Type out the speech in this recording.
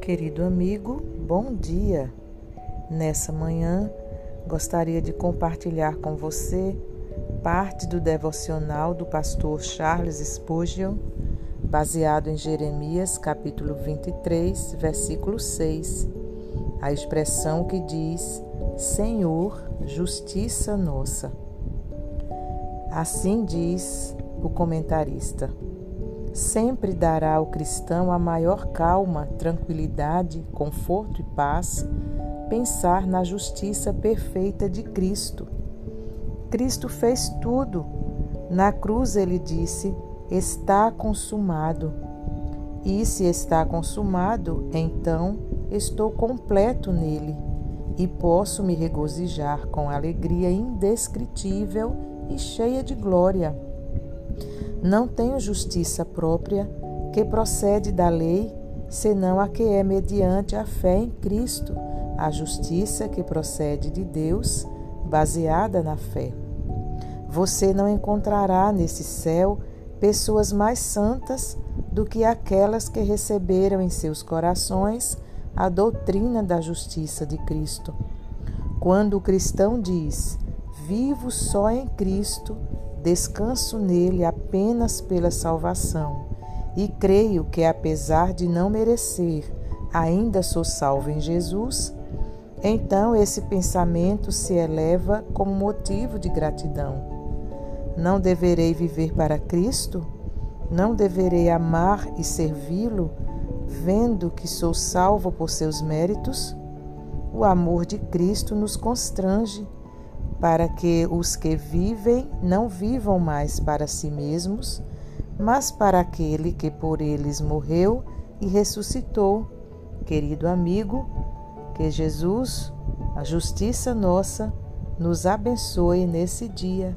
Querido amigo, bom dia. Nessa manhã, gostaria de compartilhar com você parte do devocional do pastor Charles Spurgeon, baseado em Jeremias, capítulo 23, versículo 6. A expressão que diz: Senhor, justiça nossa. Assim diz o comentarista sempre dará ao cristão a maior calma, tranquilidade, conforto e paz pensar na justiça perfeita de Cristo. Cristo fez tudo. Na cruz ele disse: Está consumado. E se está consumado, então estou completo nele e posso me regozijar com alegria indescritível e cheia de glória não tenho justiça própria que procede da lei, senão a que é mediante a fé em Cristo, a justiça que procede de Deus, baseada na fé. Você não encontrará nesse céu pessoas mais santas do que aquelas que receberam em seus corações a doutrina da justiça de Cristo. Quando o cristão diz: Vivo só em Cristo, Descanso nele apenas pela salvação e creio que, apesar de não merecer, ainda sou salvo em Jesus. Então esse pensamento se eleva como motivo de gratidão. Não deverei viver para Cristo? Não deverei amar e servi-lo, vendo que sou salvo por seus méritos? O amor de Cristo nos constrange para que os que vivem não vivam mais para si mesmos, mas para aquele que por eles morreu e ressuscitou. Querido amigo, que Jesus, a justiça nossa, nos abençoe nesse dia